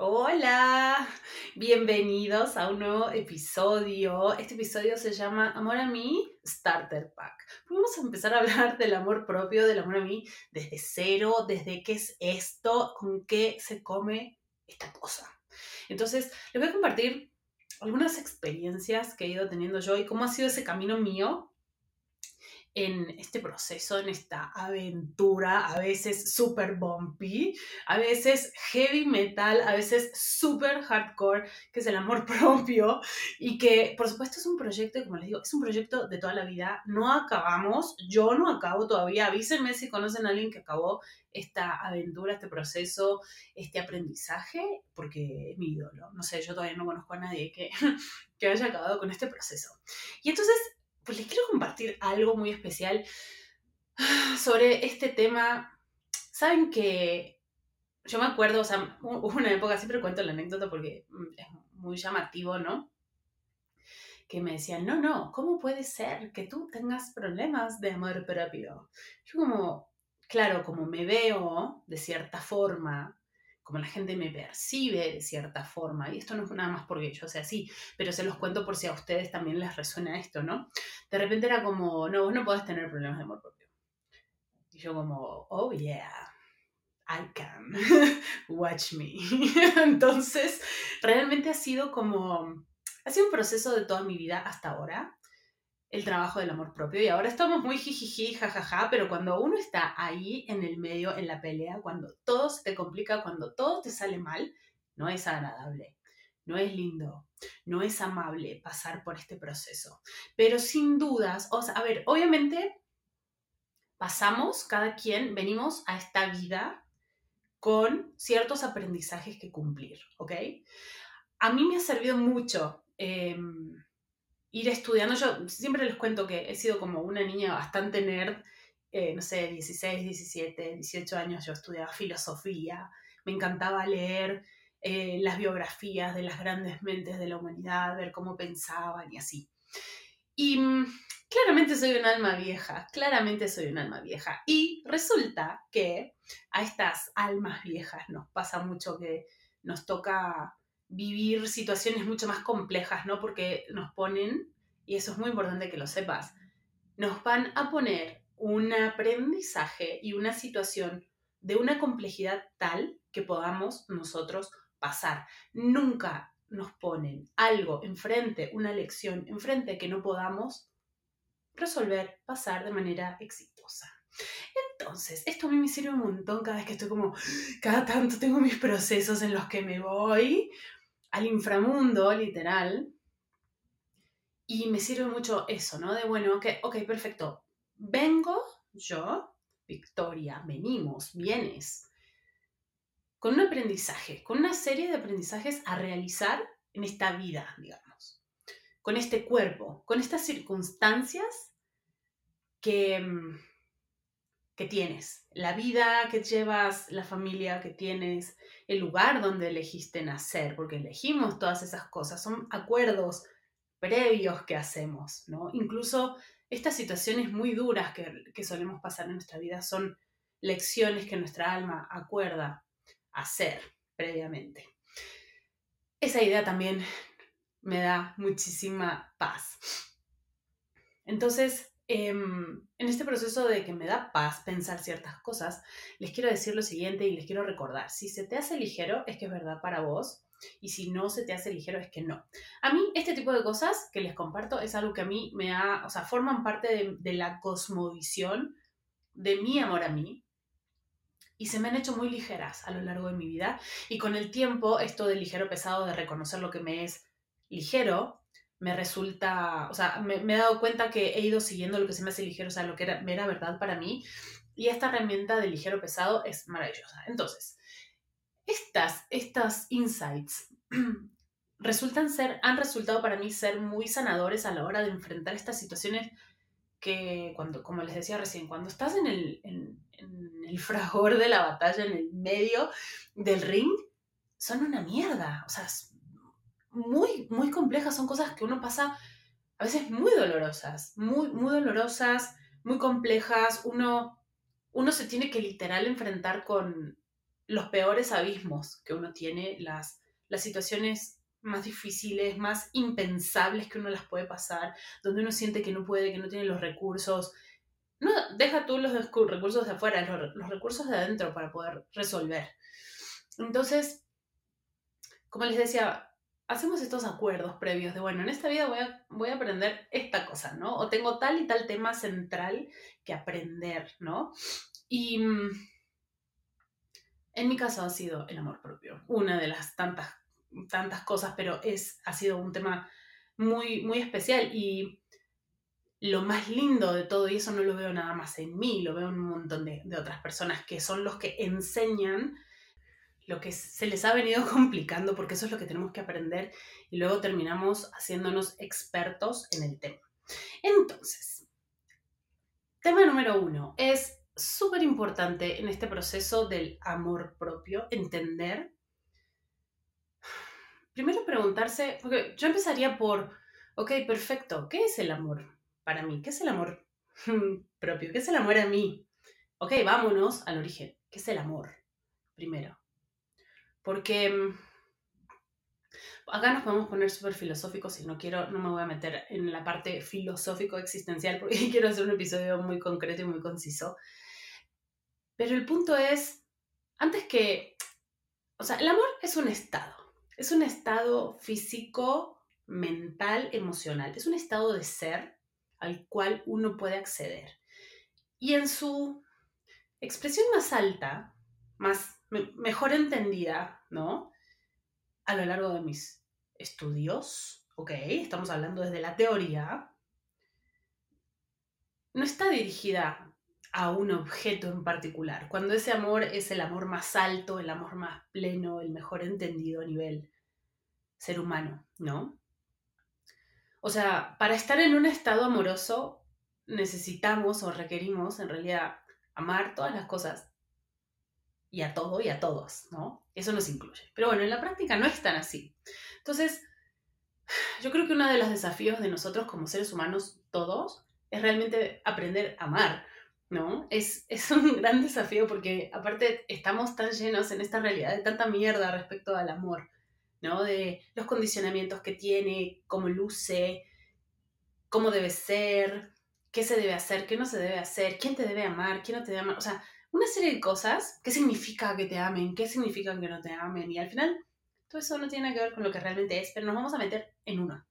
Hola, bienvenidos a un nuevo episodio. Este episodio se llama Amor a mí Starter Pack. Vamos a empezar a hablar del amor propio, del amor a mí desde cero, desde qué es esto, con qué se come esta cosa. Entonces, les voy a compartir algunas experiencias que he ido teniendo yo y cómo ha sido ese camino mío en este proceso, en esta aventura, a veces super bumpy, a veces heavy metal, a veces super hardcore, que es el amor propio y que por supuesto es un proyecto, como les digo, es un proyecto de toda la vida, no acabamos, yo no acabo todavía, avísenme si conocen a alguien que acabó esta aventura, este proceso, este aprendizaje, porque es mi ídolo, no sé, yo todavía no conozco a nadie que, que haya acabado con este proceso. Y entonces pues les quiero compartir algo muy especial sobre este tema. Saben que yo me acuerdo, o sea, una época, siempre cuento la anécdota porque mm, es muy llamativo, ¿no? Que me decían, no, no, ¿cómo puede ser que tú tengas problemas de amor propio? Yo como, claro, como me veo de cierta forma, como la gente me percibe de cierta forma, y esto no es nada más porque yo sea así, pero se los cuento por si a ustedes también les resuena esto, ¿no? De repente era como, no, vos no podés tener problemas de amor propio. Y yo como, oh yeah, I can, watch me. Entonces, realmente ha sido como, ha sido un proceso de toda mi vida hasta ahora, el trabajo del amor propio. Y ahora estamos muy jijiji, jajaja, pero cuando uno está ahí en el medio, en la pelea, cuando todo se te complica, cuando todo te sale mal, no es agradable, no es lindo, no es amable pasar por este proceso. Pero sin dudas, o a ver, obviamente pasamos, cada quien, venimos a esta vida con ciertos aprendizajes que cumplir, ¿ok? A mí me ha servido mucho. Em, ir estudiando. Yo siempre les cuento que he sido como una niña bastante nerd, eh, no sé, 16, 17, 18 años yo estudiaba filosofía, me encantaba leer eh, las biografías de las grandes mentes de la humanidad, ver cómo pensaban y así. Y mm, claramente soy un alma vieja, claramente soy un alma vieja. Y resulta que a estas almas viejas nos pasa mucho que nos toca vivir situaciones mucho más complejas, ¿no? Porque nos ponen, y eso es muy importante que lo sepas, nos van a poner un aprendizaje y una situación de una complejidad tal que podamos nosotros pasar. Nunca nos ponen algo enfrente, una lección enfrente que no podamos resolver, pasar de manera exitosa. Entonces, esto a mí me sirve un montón cada vez que estoy como, cada tanto tengo mis procesos en los que me voy al inframundo, literal. Y me sirve mucho eso, ¿no? De, bueno, ok, perfecto. Vengo yo, Victoria, venimos, vienes, con un aprendizaje, con una serie de aprendizajes a realizar en esta vida, digamos, con este cuerpo, con estas circunstancias que, mm, que tienes, la vida que llevas, la familia que tienes, el lugar donde elegiste nacer, porque elegimos todas esas cosas, son acuerdos previos que hacemos, ¿no? Incluso estas situaciones muy duras que, solemos pasar en nuestra vida son lecciones que nuestra alma acuerda hacer previamente. Esa idea también me da muchísima paz. Entonces, Em, en este proceso de que me da paz pensar ciertas cosas, les quiero decir lo siguiente y les quiero recordar, si se te hace ligero es que es verdad para vos y si no se te hace ligero es que no. A mí este tipo de cosas que les comparto es algo que a mí me ha, o sea, forman parte de, de la cosmovisión de mi amor a mí, y se me han hecho muy ligeras a lo largo de mi vida. Y con el tiempo, esto de ligero pesado, de reconocer lo que me es ligero, me resulta, o sea, me, he dado cuenta que he ido siguiendo lo que se me hace ligero, o sea, lo que era, era verdad para mí. Y esta herramienta de ligero pesado es maravillosa. Entonces, estas, estas insights resultan ser, han resultado para mí ser muy sanadores a la hora de enfrentar estas situaciones que, cuando, como les decía recién, cuando estás en el, en el fragor de la batalla, en el medio del ring, son una mierda. O sea, muy, muy complejas, son cosas que uno pasa a veces muy dolorosas, muy, muy dolorosas, muy complejas. Uno, uno se tiene que literal enfrentar con, los peores abismos que uno tiene, las, las situaciones más difíciles, más impensables que uno las puede pasar, donde uno siente que no puede, que no tiene los recursos. No, deja tú los recursos de afuera, los, los recursos de adentro para poder resolver. Entonces, como les decía, hacemos estos acuerdos previos de, bueno, en esta vida voy a, voy a aprender esta cosa, ¿no? O tengo tal y tal tema central que aprender, ¿no? Y mm, en mi caso ha sido el amor propio, una de las tantas, tantas cosas, pero es, ha sido un tema muy, muy especial y lo más lindo de todo, y eso no lo veo nada más en mí, lo veo en un montón de, de otras personas que son los que enseñan lo que se les ha venido complicando, porque eso es lo que tenemos que aprender y luego terminamos haciéndonos expertos en el tema. Entonces, tema número uno, es súper importante en este proceso del amor propio entender, primero preguntarse, porque yo empezaría por, ok, perfecto, ¿qué es el amor para mí? ¿Qué es el amor propio? ¿Qué es el amor a mí? Ok, vámonos al origen. ¿Qué es el amor? Primero. Porque mm, acá nos podemos poner súper filosóficos y no quiero, no me voy a meter en la parte filosófico-existencial porque quiero hacer un episodio muy concreto y muy conciso. Pero el punto es, antes que, o sea, el amor es un estado, es un estado físico, mental, emocional, es un estado de ser al cual uno puede acceder. Y en su expresión más alta, más mejor entendida, ¿no? A lo largo de mis estudios, ok, estamos hablando desde la teoría, no está dirigida a un objeto en particular, cuando ese amor es el amor más alto, el amor más pleno, el mejor entendido a nivel ser humano, ¿no? O sea, para estar en un estado amoroso necesitamos o requerimos en realidad amar todas las cosas y a todo y a todos, ¿no? Eso nos incluye. Pero bueno, en la práctica no es tan así. Entonces, yo creo que uno de los desafíos de nosotros como seres humanos, todos, es realmente aprender a amar, ¿no? Es, es un gran desafío porque aparte estamos tan llenos en esta realidad de tanta mierda respecto al amor, ¿no? De los condicionamientos que tiene, cómo luce, cómo debe ser, qué se debe hacer, qué no se debe hacer, quién te debe amar, quién no te debe amar. O sea, una serie de cosas. ¿Qué significa que te amen? ¿Qué significa que no te amen? Y al final, todo eso no tiene que ver con lo que realmente es, pero nos vamos a meter en uno.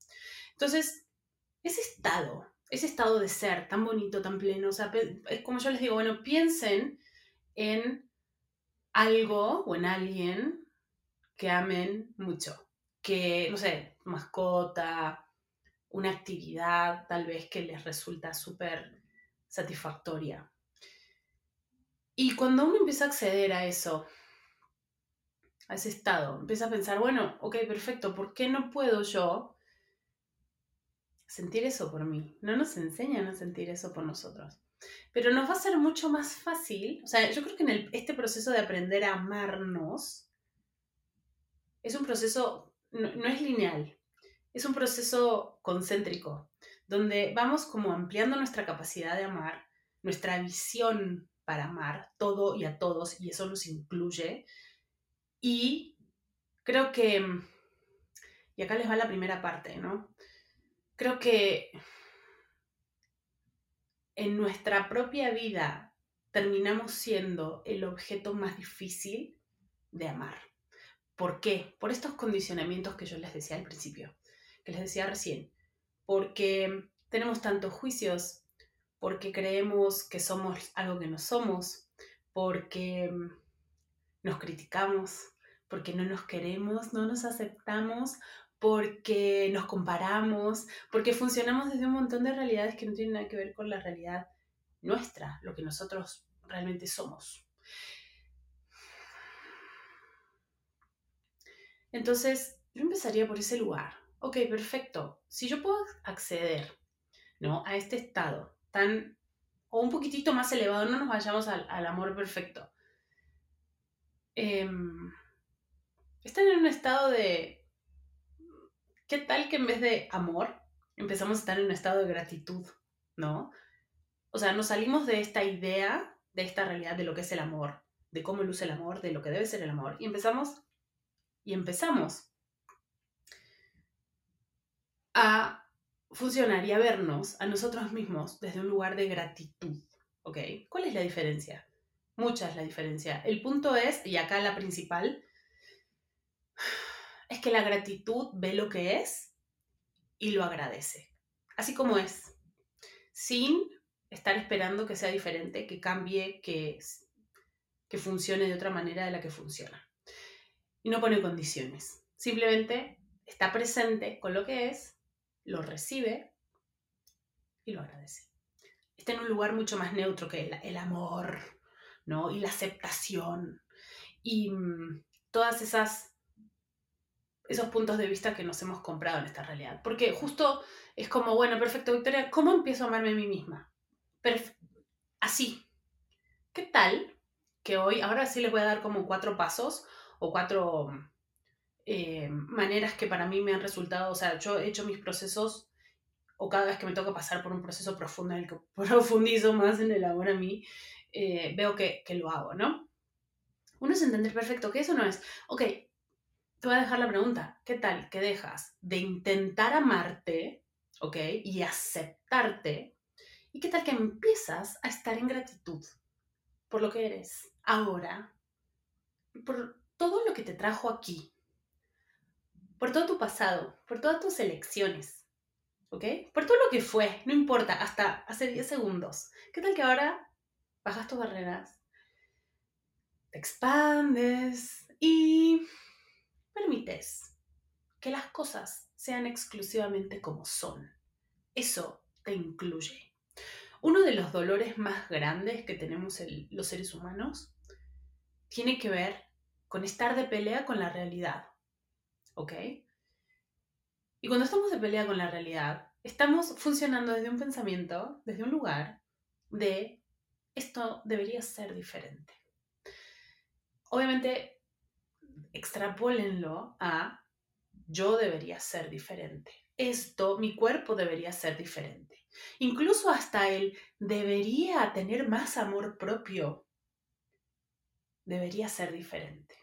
Entonces, ese estado, ese estado de ser tan bonito, tan pleno, o sea, es como yo les digo, bueno, piensen en algo o en alguien que amen mucho, que, no sé, mascota, una actividad tal vez que les resulta súper satisfactoria. Y cuando uno empieza a acceder a eso, a ese estado, empieza a pensar, bueno, ok, perfecto, ¿por qué no puedo yo sentir eso por mí? No nos enseñan a sentir eso por nosotros. Pero nos va a ser mucho más fácil, o sea, yo creo que en este proceso de aprender a amarnos, es un proceso, no, no es lineal, es un proceso concéntrico, donde vamos como ampliando nuestra capacidad de amar, nuestra visión para amar todo y a todos, y eso nos incluye. Y creo que, y acá les va la primera parte, ¿no? Creo que en nuestra propia vida terminamos siendo el objeto más difícil de amar. ¿Por qué? Por estos condicionamientos que yo les decía al principio, que les decía recién. Porque tenemos tantos juicios, porque creemos que somos algo que no somos, porque mm, nos criticamos, porque no nos queremos, no nos aceptamos, porque nos comparamos, porque funcionamos desde un montón de realidades que no tienen nada que ver con la realidad nuestra, lo que nosotros realmente somos. Entonces, yo empezaría por ese lugar. Ok, perfecto. Si yo puedo acceder ¿no? a este estado tan, o un poquitito más elevado, no nos vayamos al, amor perfecto. Em, están en un estado de, ¿qué tal que en vez de amor empezamos a estar en un estado de gratitud, ¿no? O sea, nos salimos de esta idea, de esta realidad de lo que es el amor, de cómo luce el amor, de lo que debe ser el amor. Y empezamos, y empezamos a funcionar y a vernos a nosotros mismos desde un lugar de gratitud. ¿Ok? ¿Cuál es la diferencia? Mucha es la diferencia. El punto es, y acá la principal, es que la gratitud ve lo que es y lo agradece. Así como es. Sin estar esperando que sea diferente, que cambie, que, que funcione de otra manera de la que funciona. Y no pone condiciones. Simplemente está presente con lo que es, lo recibe y lo agradece. Está en un lugar mucho más neutro que el, amor, ¿no? Y la aceptación. Y mm, todas esas esos puntos de vista que nos hemos comprado en esta realidad. Porque justo es como, bueno, perfecto, Victoria, ¿cómo empiezo a amarme a mí misma? así. ¿Qué tal que hoy, ahora sí les voy a dar como cuatro pasos o cuatro eh, maneras que para mí me han resultado, o sea, yo he hecho mis procesos o cada vez que me toca pasar por un proceso profundo en el que profundizo más en el amor a mí, eh, veo que, que lo hago, ¿no? Uno es entender perfecto que eso no es, ok, te voy a dejar la pregunta, ¿qué tal que dejas de intentar amarte, ok, y aceptarte? ¿Y qué tal que empiezas a estar en gratitud por lo que eres ahora, por todo lo que te trajo aquí, por todo tu pasado, por todas tus elecciones, ¿ok? Por todo lo que fue, no importa, hasta hace 10 segundos. ¿Qué tal que ahora bajas tus barreras, te expandes y permites que las cosas sean exclusivamente como son? Eso te incluye. Uno de los dolores más grandes que tenemos los seres humanos tiene que ver con estar de pelea con la realidad. ¿Ok? Y cuando estamos de pelea con la realidad, estamos funcionando desde un pensamiento, desde un lugar de esto debería ser diferente. Obviamente, extrapólenlo a yo debería ser diferente. Esto, mi cuerpo debería ser diferente. Incluso hasta él debería tener más amor propio. Debería ser diferente.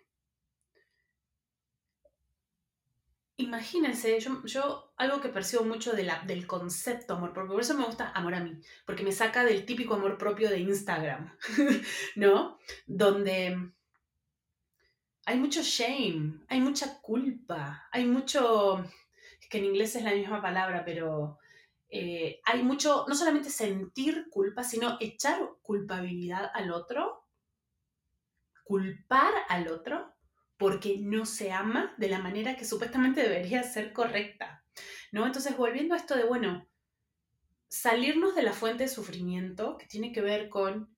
Imagínense, yo, algo que percibo mucho del concepto amor propio, por eso me gusta amor a mí, porque me saca del típico amor propio de Instagram, ¿no? Donde hay mucho shame, hay mucha culpa, hay mucho, es que en inglés es la misma palabra, pero eh, hay mucho, no solamente sentir culpa, sino echar culpabilidad al otro, culpar al otro porque no se ama de la manera que supuestamente debería ser correcta. ¿No? Entonces, volviendo a esto de, bueno, salirnos de la fuente de sufrimiento, que tiene que ver con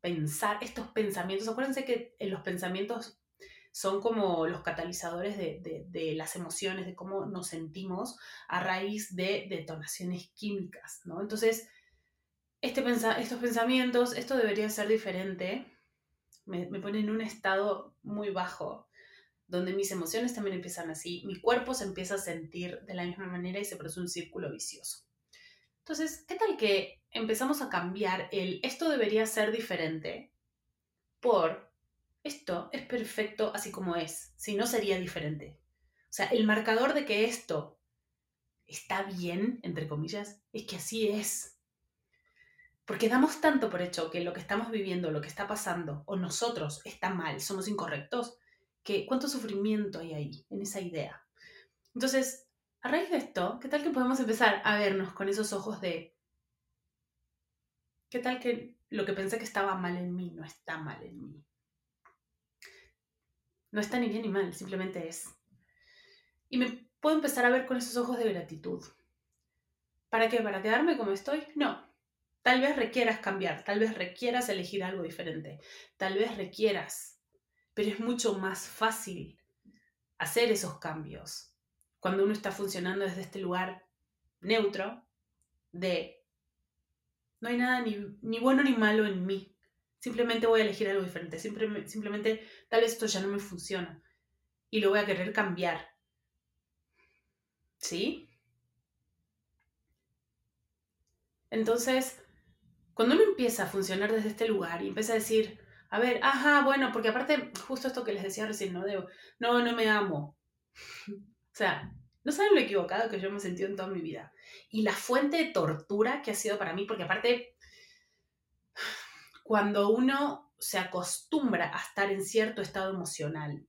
pensar estos pensamientos. Acuérdense que los pensamientos son como los catalizadores de, las emociones, de cómo nos sentimos a raíz de detonaciones químicas, ¿no? Entonces, este estos pensamientos, esto debería ser diferente, me, me pone en un estado muy bajo, donde mis emociones también empiezan así, mi cuerpo se empieza a sentir de la misma manera y se produce un círculo vicioso. Entonces, ¿qué tal que empezamos a cambiar el esto debería ser diferente por esto es perfecto así como es, si no sería diferente? O sea, el marcador de que esto está bien, entre comillas, es que así es. Porque damos tanto por hecho que lo que estamos viviendo, lo que está pasando, o nosotros está mal, somos incorrectos, que cuánto sufrimiento hay ahí, en esa idea. Entonces, a raíz de esto, ¿qué tal que podemos empezar a vernos con esos ojos de, ¿qué tal que lo que pensé que estaba mal en mí no está mal en mí? No está ni bien ni mal, simplemente es. Y me puedo empezar a ver con esos ojos de gratitud. ¿Para qué? ¿Para quedarme como estoy? No, Tal vez requieras cambiar, tal vez requieras elegir algo diferente, tal vez requieras, pero es mucho más fácil hacer esos cambios cuando uno está funcionando desde este lugar neutro de no hay nada ni, bueno ni malo en mí, simplemente voy a elegir algo diferente, simplemente, simplemente tal vez esto ya no me funciona y lo voy a querer cambiar. ¿Sí? Entonces, cuando uno empieza a funcionar desde este lugar y empieza a decir, A ver, ajá, bueno, porque aparte, justo esto que les decía recién, ¿no? De, no, no me amo. o sea, no saben lo equivocado que yo me he sentido en toda mi vida. Y la fuente de tortura que ha sido para mí, porque aparte, cuando uno se acostumbra a estar en cierto estado emocional,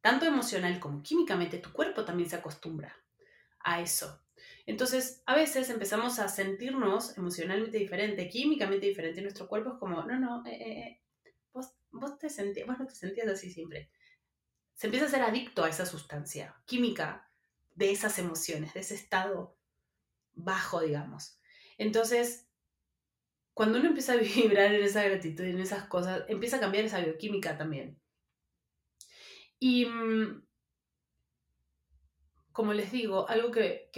tanto emocional como químicamente, tu cuerpo también se acostumbra a eso. Entonces, a veces empezamos a sentirnos emocionalmente diferente, químicamente diferente, nuestro cuerpo es como, no, no, eh, eh, eh vos, vos, te vos no te sentías así siempre. Se empieza a ser adicto a esa sustancia química de esas emociones, de ese estado bajo, digamos. Entonces, cuando uno empieza a vibrar en esa gratitud, en esas cosas, empieza a cambiar esa bioquímica también. Y mm, como les digo, algo que,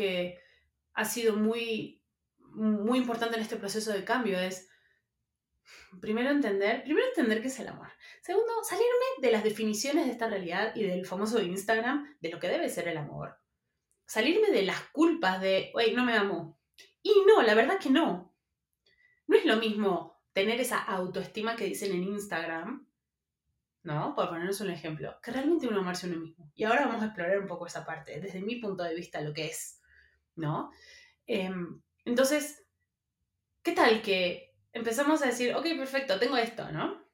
ha sido muy, muy importante en este proceso de cambio es, primero entender, primero entender qué es el amor. Segundo, salirme de las definiciones de esta realidad y del famoso Instagram de lo que debe ser el amor. Salirme de las culpas de, oye, no me amo. Y no, la verdad que no. No es lo mismo tener esa autoestima que dicen en Instagram ¿no? Por ponernos un ejemplo, que realmente uno amarse a uno mismo. Y ahora vamos a explorar un poco esa parte, desde mi punto de vista, lo que es, ¿no? Em, entonces, ¿qué tal que empezamos a decir, ok, perfecto, tengo esto, ¿no?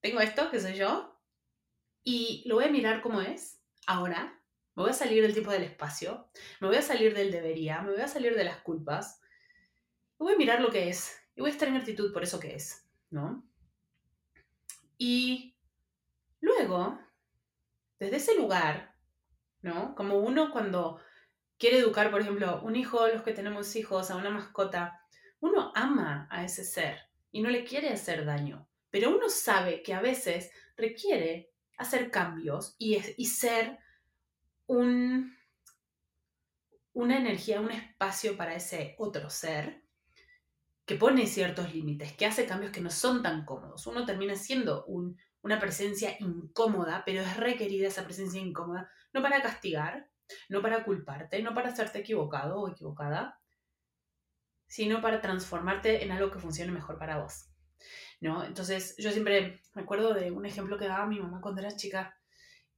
Tengo esto, que soy yo, y lo voy a mirar como es, ahora, me voy a salir del tiempo del espacio, me voy a salir del debería, me voy a salir de las culpas, voy a mirar lo que es, y voy a estar en actitud por eso que es, ¿no? Y Luego, desde ese lugar, ¿no? Como uno cuando quiere educar, por ejemplo, un hijo, los que tenemos hijos, a una mascota, uno ama a ese ser y no le quiere hacer daño, pero uno sabe que a veces requiere hacer cambios y, y ser un, una energía, un espacio para ese otro ser que pone ciertos límites, que hace cambios que no son tan cómodos. Uno termina siendo un una presencia incómoda, pero es requerida esa presencia incómoda, no para castigar, no para culparte, no para hacerte equivocado o equivocada, sino para transformarte en algo que funcione mejor para vos. ¿No? Entonces, yo siempre me acuerdo de un ejemplo que daba mi mamá cuando era chica,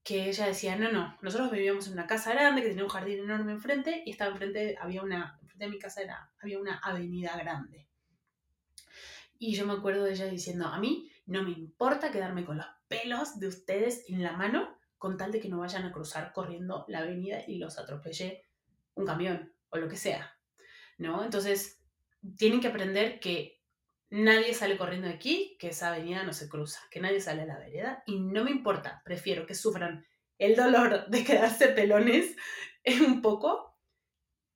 que ella decía, no, no, nosotros vivíamos en una casa grande que tenía un jardín enorme enfrente y estaba enfrente, había una, de mi casa era, había una avenida grande. Y yo me acuerdo de ella diciendo, a mí no me importa quedarme con los pelos de ustedes en la mano con tal de que no vayan a cruzar corriendo la avenida y los atropelle un camión o lo que sea. ¿No? Entonces, tienen que aprender que nadie sale corriendo de aquí, que esa avenida no se cruza, que nadie sale a la vereda y no me importa, prefiero que sufran el dolor de quedarse pelones un poco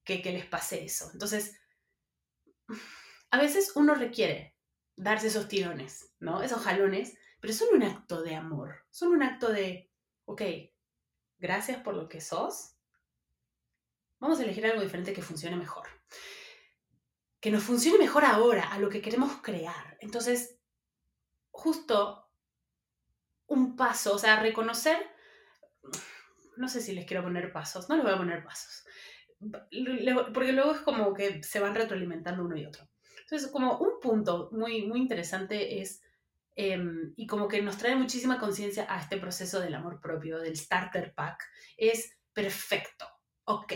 que que les pase eso. Entonces, a veces uno requiere darse esos tirones, ¿no? Esos jalones, pero son un acto de amor, son un acto de, ok, gracias por lo que sos, vamos a elegir algo diferente que funcione mejor. Que nos funcione mejor ahora, a lo que queremos crear. Entonces, justo un paso, o sea, reconocer, no sé si les quiero poner pasos, no les voy a poner pasos, porque luego es como que se van retroalimentando uno y otro. Entonces, como un punto muy, muy interesante es, em, y como que nos trae muchísima conciencia a este proceso del amor propio, del starter pack, es perfecto, ok.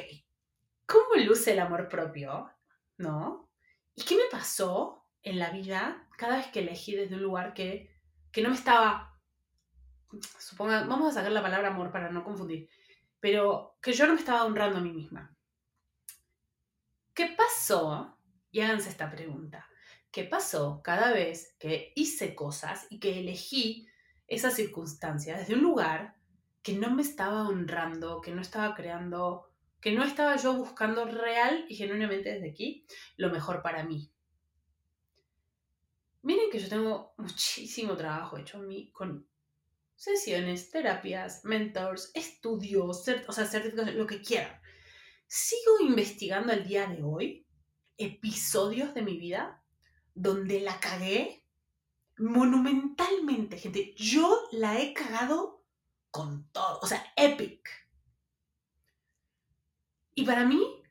¿Cómo luce el amor propio? ¿No? ¿Y qué me pasó en la vida cada vez que elegí desde un lugar que, que no me estaba, suponga, vamos a sacar la palabra amor para no confundir, pero que yo no me estaba honrando a mí misma? ¿Qué pasó y háganse esta pregunta. ¿Qué pasó cada vez que hice cosas y que elegí esas circunstancias desde un lugar que no me estaba honrando, que no estaba creando, que no estaba yo buscando real y genuinamente desde aquí lo mejor para mí? Miren que yo tengo muchísimo trabajo hecho en mí con sesiones, terapias, mentors, estudios, o sea, certificados, lo que quieran. Sigo investigando al día de hoy episodios de mi vida donde la cagué monumentalmente, gente. Yo la he cagado con todo, o sea, epic. Y para mí,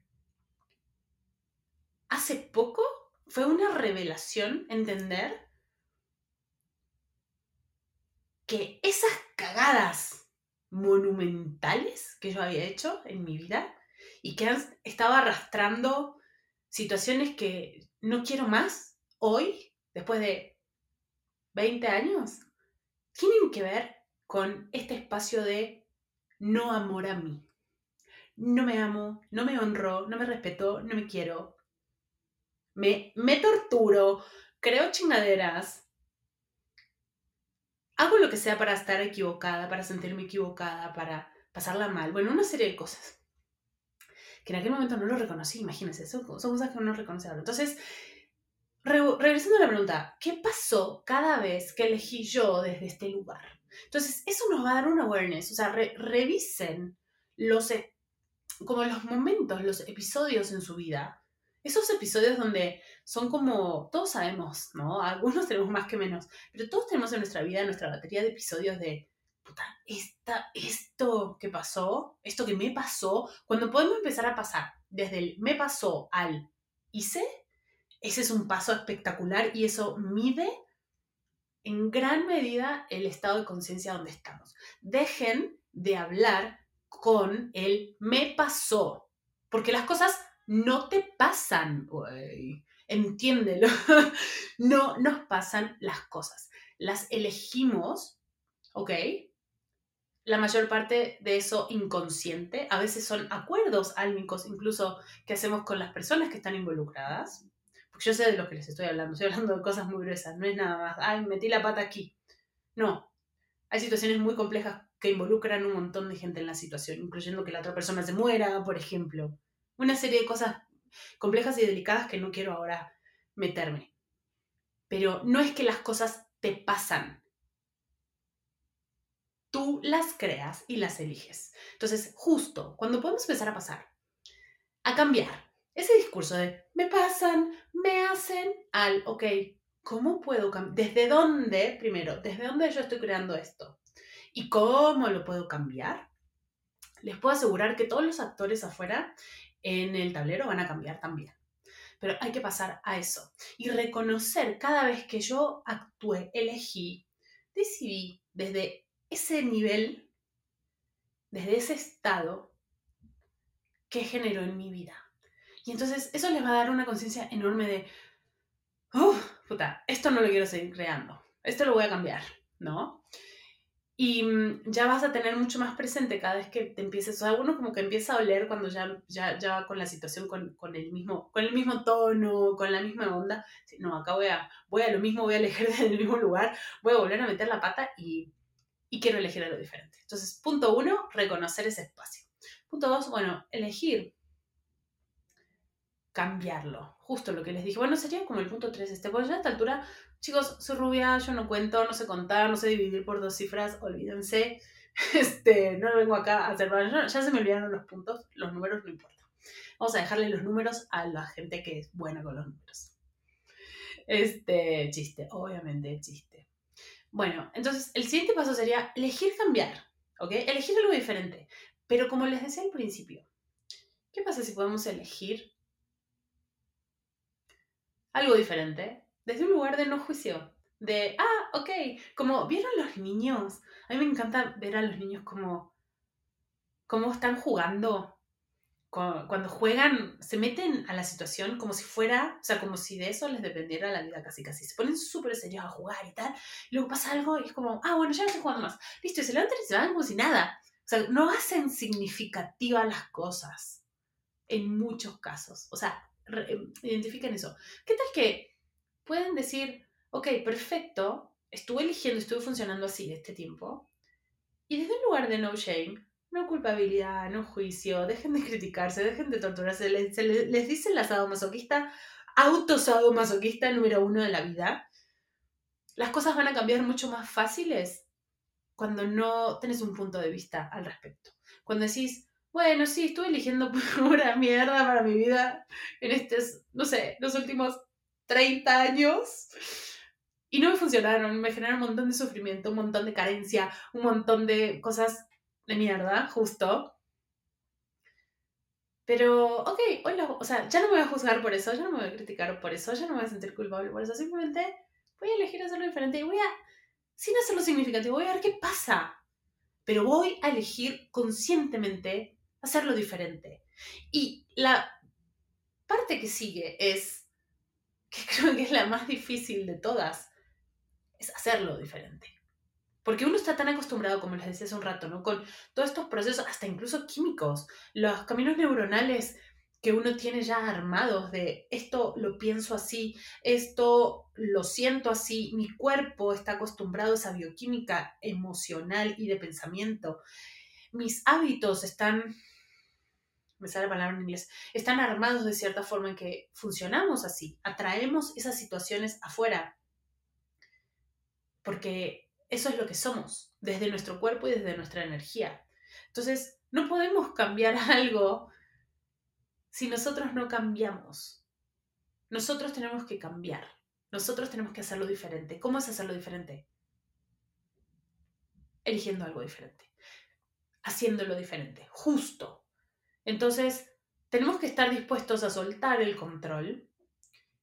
hace poco fue una revelación entender que esas cagadas monumentales que yo había hecho en mi vida y que estaba arrastrando situaciones que no quiero más hoy, después de 20 años, tienen que ver con este espacio de no amor a mí. No me amo, no me honro, no me respeto, no me quiero. Me, me torturo, creo chingaderas. Hago lo que sea para estar equivocada, para sentirme equivocada, para pasarla mal. Bueno, una serie de cosas que en aquel momento no lo reconocí, imagínense, son, cosas que uno reconoce ahora. Entonces, regresando a la pregunta, ¿qué pasó cada vez que elegí yo desde este lugar? Entonces, eso nos va a dar un awareness, o sea, revisen los, e, como los momentos, los episodios en su vida. Esos episodios donde son como, todos sabemos, ¿no? Algunos tenemos más que menos, pero todos tenemos en nuestra vida, nuestra batería de episodios de puta, esta, esto que pasó, esto que me pasó, cuando podemos empezar a pasar desde el me pasó al hice, ese es un paso espectacular y eso mide en gran medida el estado de conciencia donde estamos. Dejen de hablar con el me pasó, porque las cosas no te pasan, entiéndelo, no nos pasan las cosas, las elegimos, ¿ok? la mayor parte de eso inconsciente. A veces son acuerdos álmicos incluso que hacemos con las personas que están involucradas. Yo sé de lo que les estoy hablando, estoy hablando de cosas muy gruesas, no es nada más, ay, metí la pata aquí. No, hay situaciones muy complejas que involucran un montón de gente en la situación, incluyendo que la otra persona se muera, por ejemplo. Una serie de cosas complejas y delicadas que no quiero ahora meterme. Pero no es que las cosas te pasan, tú las creas y las eliges. Entonces, justo cuando podemos empezar a pasar, a cambiar ese discurso de me pasan, me hacen, al, ok, ¿cómo puedo cambiar? ¿Desde dónde, primero, desde dónde yo estoy creando esto? ¿Y cómo lo puedo cambiar? Les puedo asegurar que todos los actores afuera en el tablero van a cambiar también. Pero hay que pasar a eso y reconocer cada vez que yo actué, elegí, decidí desde ese nivel, desde ese estado que generó en mi vida. Y entonces eso les va a dar una conciencia enorme de, uff, puta, esto no lo quiero seguir creando, esto lo voy a cambiar, ¿no? Y mm, ya vas a tener mucho más presente cada vez que te empieces, o sea, uno como que empieza a oler cuando ya, ya, ya va con la situación con, con, el mismo, con el mismo tono, con la misma onda. No, acá voy a, voy a lo mismo, voy a elegir desde el mismo lugar, voy a volver a meter la pata y y quiero elegir algo diferente. Entonces, punto uno, reconocer ese espacio. Punto dos, bueno, elegir cambiarlo. Justo lo que les dije. Bueno, sería como el punto tres este. Pues ya a esta altura, chicos, soy rubia, yo no cuento, no sé contar, no sé dividir por dos cifras, olvídense. Este, no vengo acá a hacer... Ya se me olvidaron los puntos, los números no importa. Vamos a dejarle los números a la gente que es buena con los números. Este, chiste, obviamente, chiste. Bueno, entonces el siguiente paso sería elegir cambiar, ¿ok? Elegir algo diferente. Pero como les decía al principio, ¿qué pasa si podemos elegir algo diferente desde un lugar de no juicio? De, ah, ok, como vieron los niños. A mí me encanta ver a los niños como, como están jugando cuando juegan, se meten a la situación como si fuera, o sea, como si de eso les dependiera la vida casi casi. Se ponen súper serios a jugar y tal. Y luego pasa algo y es como, ah, bueno, ya no estoy jugando más. Listo, y se levantan y se van como si nada. O sea, no hacen significativas las cosas en muchos casos. O sea, identifiquen eso. ¿Qué tal que pueden decir, ok, perfecto, estuve eligiendo, estuve funcionando así este tiempo. Y desde un lugar de no shame, no culpabilidad, no juicio, dejen de criticarse, dejen de torturarse. Les, les, dice la sadomasoquista, autosadomasoquista número uno de la vida. Las cosas van a cambiar mucho más fáciles cuando no tenés un punto de vista al respecto. Cuando decís, bueno, sí, estuve eligiendo pura mierda para mi vida en estos, no sé, los últimos 30 años. Y no me funcionaron, me generaron un montón de sufrimiento, un montón de carencia, un montón de cosas de mierda, justo. Pero, ok, hola, o sea, ya no me voy a juzgar por eso, ya no me voy a criticar por eso, ya no me voy a sentir culpable por eso, simplemente voy a elegir hacerlo diferente y voy a sin hacerlo significativo, voy a ver qué pasa. Pero voy a elegir conscientemente hacerlo diferente. Y la parte que sigue es, que creo que es la más difícil de todas, es hacerlo diferente. Porque uno está tan acostumbrado, como les decía hace un rato, ¿no? Con todos estos procesos, hasta incluso químicos, los caminos neuronales que uno tiene ya armados de esto lo pienso así, esto lo siento así, mi cuerpo está acostumbrado a esa bioquímica emocional y de pensamiento, mis hábitos están, me sale la palabra en inglés, están armados de cierta forma en que funcionamos así, atraemos esas situaciones afuera, porque eso es lo que somos, desde nuestro cuerpo y desde nuestra energía. Entonces, no podemos cambiar algo si nosotros no cambiamos. Nosotros tenemos que cambiar. Nosotros tenemos que hacerlo diferente. ¿Cómo es hacerlo diferente? Eligiendo algo diferente. Haciéndolo diferente. Justo. Entonces, tenemos que estar dispuestos a soltar el control.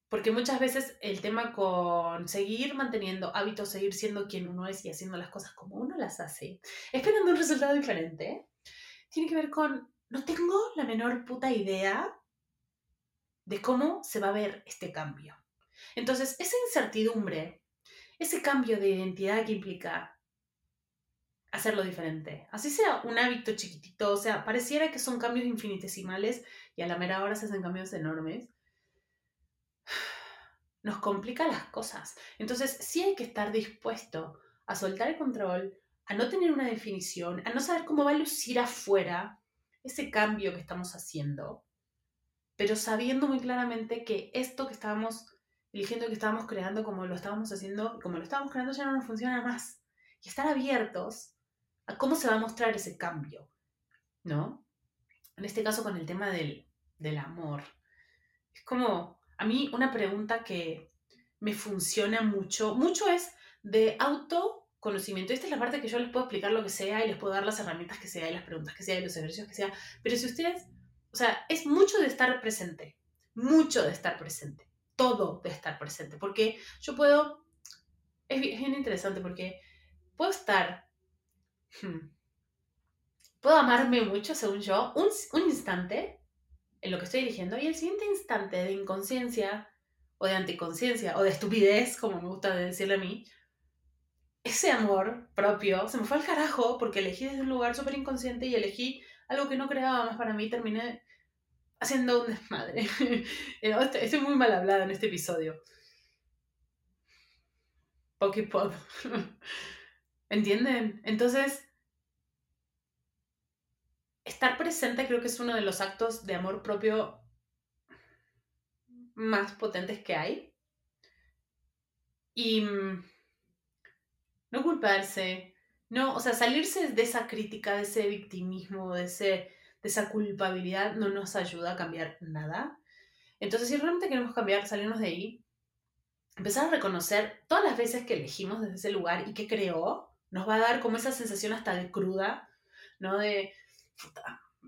Porque muchas veces el tema con seguir manteniendo hábitos, seguir siendo quien uno es y haciendo las cosas como uno las hace, esperando un resultado diferente, tiene que ver con no tengo la menor puta idea de cómo se va a ver este cambio. Entonces, esa incertidumbre, ese cambio de identidad que implica hacerlo diferente, así sea un hábito chiquitito, o sea, pareciera que son cambios infinitesimales y a la mera hora se hacen cambios enormes, nos complica las cosas. Entonces, sí hay que estar dispuesto a soltar el control, a no tener una definición, a no saber cómo va a lucir afuera, ese cambio que estamos haciendo, pero sabiendo muy claramente que esto que estábamos eligiendo, que estábamos creando, como lo estábamos haciendo, como lo estábamos creando, ya no nos funciona más. Y estar abiertos a cómo se va a mostrar ese cambio, ¿no? En este caso con el tema del, del amor. Es como, a mí una pregunta que me funciona mucho, mucho es de auto conocimiento. Esta es la parte que yo les puedo explicar lo que sea y les puedo dar las herramientas que sea y las preguntas que sea y los ejercicios que sea. Pero si ustedes, o sea, es mucho de estar presente, mucho de estar presente, todo de estar presente. Porque yo puedo, es bien, interesante porque puedo estar, hmm, puedo amarme mucho, según yo, un, un instante en lo que estoy dirigiendo y el siguiente instante de inconsciencia o de anticonciencia o de estupidez, como me gusta decirle a mí, ese amor propio se me fue al carajo porque elegí desde un lugar súper inconsciente y elegí algo que no creaba más para mí. Terminé haciendo un desmadre. Estoy muy mal hablada en este episodio. Pocky Pop. ¿Entienden? Entonces, estar presente creo que es uno de los actos de amor propio más potentes que hay. Y mm, no culparse, no, o sea, salirse de esa crítica, de ese victimismo, de, ese, de esa culpabilidad no nos ayuda a cambiar nada. Entonces, si realmente queremos cambiar, salirnos de ahí, empezar a reconocer todas las veces que elegimos desde ese lugar y que creó, nos va a dar como esa sensación hasta de cruda, ¿no? De,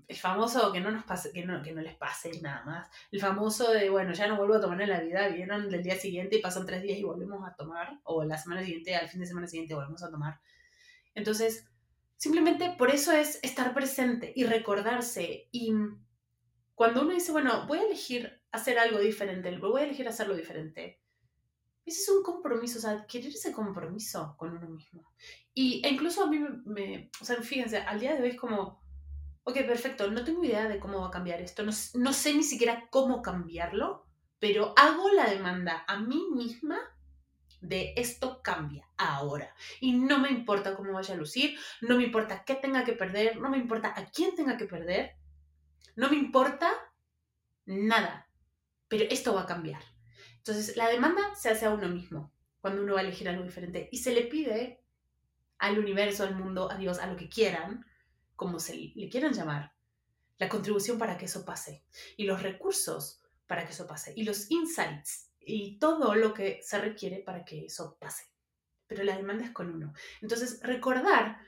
el famoso que no nos pase, que no, que no les pase nada más. El famoso de, bueno, ya no vuelvo a tomar en la vida, vienen del día siguiente y pasan tres días y volvemos a tomar, o la semana siguiente, al fin de semana siguiente volvemos a tomar. Entonces, simplemente por eso es estar presente y recordarse. Y cuando uno dice, bueno, voy a elegir hacer algo diferente, voy a elegir hacerlo diferente, ese es un compromiso, o sea, querer ese compromiso con uno mismo. Y e incluso a mí me, o sea, fíjense, al día de hoy es como, ok, perfecto, no tengo idea de cómo va a cambiar esto, no, no sé ni siquiera cómo cambiarlo, pero hago la demanda a mí misma de esto cambia ahora. Y no me importa cómo vaya a lucir, no me importa qué tenga que perder, no me importa a quién tenga que perder, no me importa nada, pero esto va a cambiar. Entonces, la demanda se hace a uno mismo cuando uno va a elegir algo diferente y se le pide al universo, al mundo, a Dios, a lo que quieran, como se le quieran llamar, la contribución para que eso pase y los recursos para que eso pase y los insights y todo lo que se requiere para que eso pase. Pero la demanda es con uno. Entonces, recordar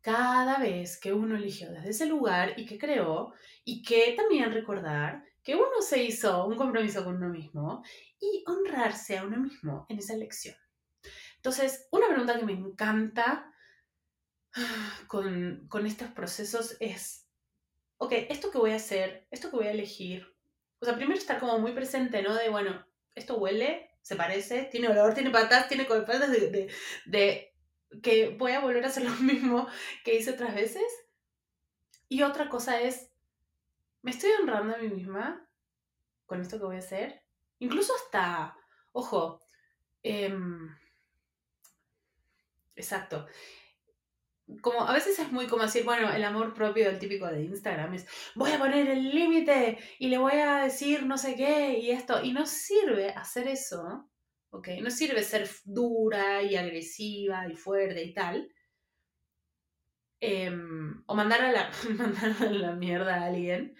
cada vez que uno eligió desde ese lugar y que creó, y que también recordar que uno se hizo un compromiso con uno mismo y honrarse a uno mismo en esa elección. Entonces, una pregunta que me encanta con, con estos procesos es, ok, esto que voy a hacer, esto que voy a elegir, o sea, primero estar como muy presente, ¿no? De, bueno, esto huele, se parece, tiene olor, tiene patas, tiene patas de, de que voy a volver a hacer lo mismo que hice otras veces. Y otra cosa es, me estoy honrando a mí misma con esto que voy a hacer. Incluso hasta, ojo, em, exacto. Como a veces es muy como decir, bueno, el amor propio del típico de Instagram es, voy a poner el límite y le voy a decir no sé qué y esto. Y no sirve hacer eso, ¿ok? No sirve ser dura y agresiva y fuerte y tal. Em, o mandar a, la, mandar a la mierda a alguien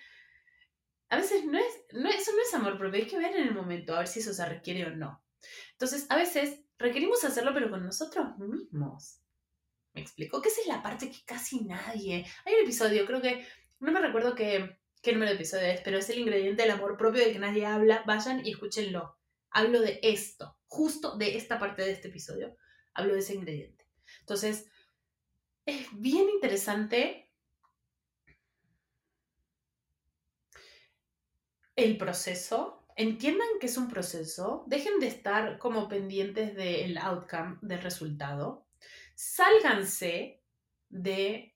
a veces no es, no, eso no es amor propio, hay que ver en el momento a ver si eso se requiere o no. Entonces, a veces requerimos hacerlo, pero con nosotros mismos. ¿Me explico? Que esa es la parte que casi nadie. Hay un episodio, creo que, no me recuerdo qué, qué número de episodio es, pero es el ingrediente del amor propio del que nadie habla. Vayan y escúchenlo. Hablo de esto, justo de esta parte de este episodio. Hablo de ese ingrediente. Entonces, es bien interesante el proceso, entiendan que es un proceso, dejen de estar como pendientes del outcome, del resultado, sálganse de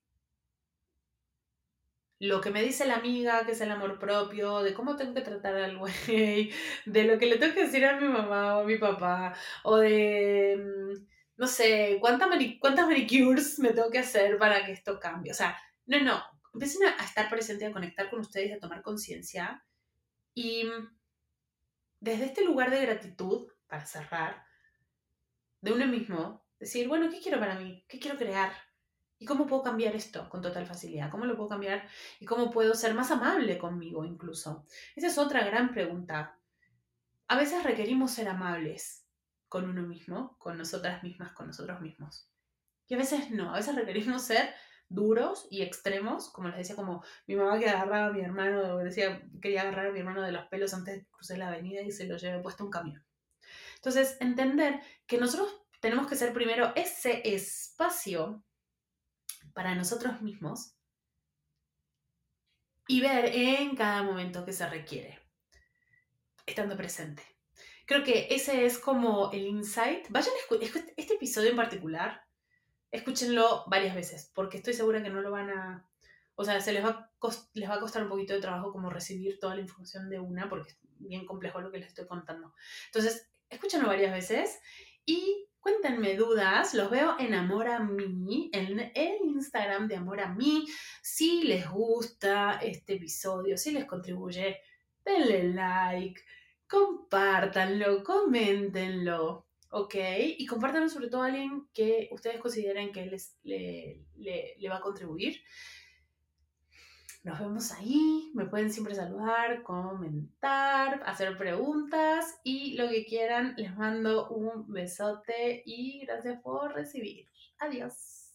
lo que me dice la amiga, que es el amor propio, de cómo tengo que tratar al güey, de lo que le tengo que decir a mi mamá o a mi papá, o de, mm, no sé, cuántas, cuántas manicures me tengo que hacer para que esto cambie. O sea, no, no, empiecen a, estar presentes, a conectar con ustedes, a tomar conciencia y desde este lugar de gratitud, para cerrar, de uno mismo, decir, bueno, ¿qué quiero para mí? ¿Qué quiero crear? ¿Y cómo puedo cambiar esto con total facilidad? ¿Cómo lo puedo cambiar? ¿Y cómo puedo ser más amable conmigo incluso? Esa es otra gran pregunta. A veces requerimos ser amables con uno mismo, con nosotras mismas, con nosotros mismos. Y a veces no, a veces requerimos ser duros y extremos, como les decía, como mi mamá que agarraba a mi hermano, decía, quería agarrar a mi hermano de los pelos antes de cruzar la avenida y se lo llevé puesto un camión. Entonces, entender que nosotros tenemos que ser primero ese espacio para nosotros mismos y ver en cada momento que se requiere, estando presente. Creo que ese es como el insight. Vayan a este episodio en particular escúchenlo varias veces, porque estoy segura que no lo van a... O sea, se les va, a les va a costar un poquito de trabajo como recibir toda la información de una, porque es bien complejo lo que les estoy contando. Entonces, escúchenlo varias veces y cuéntenme dudas. Los veo en Amor a mí, en el Instagram de Amor a mí. Si les gusta este episodio, si les contribuye, denle like, compártanlo, coméntenlo. ¿Ok? Y compártanlo sobre todo a alguien que ustedes consideren que les, le, le, va a contribuir. Nos vemos ahí, me pueden siempre saludar, comentar, hacer preguntas y lo que quieran. Les mando un besote y gracias por recibir. Adiós.